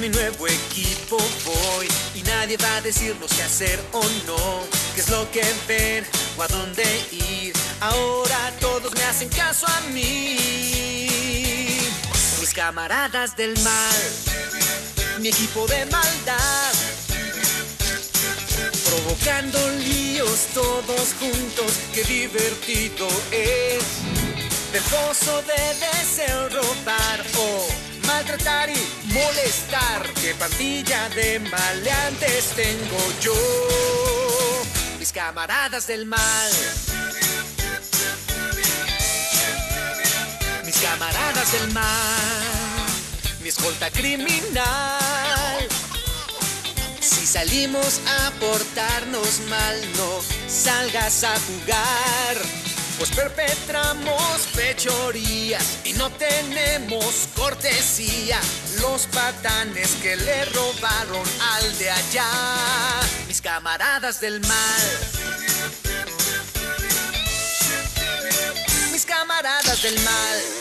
mi nuevo equipo voy. Y nadie va a decirnos qué hacer o no, qué es lo que ver o a dónde ir. Ahora todos me hacen caso a mí. Mis camaradas del mal, mi equipo de maldad, provocando líos todos juntos, qué divertido es. Del pozo de deseo robar. O maltratar y molestar. Qué pandilla de maleantes tengo yo. Mis camaradas del mal. Mis camaradas del mal. Mi escolta criminal. Si salimos a portarnos mal, no salgas a jugar. Perpetramos fechorías y no tenemos cortesía. Los patanes que le robaron al de allá, mis camaradas del mal. Mis camaradas del mal.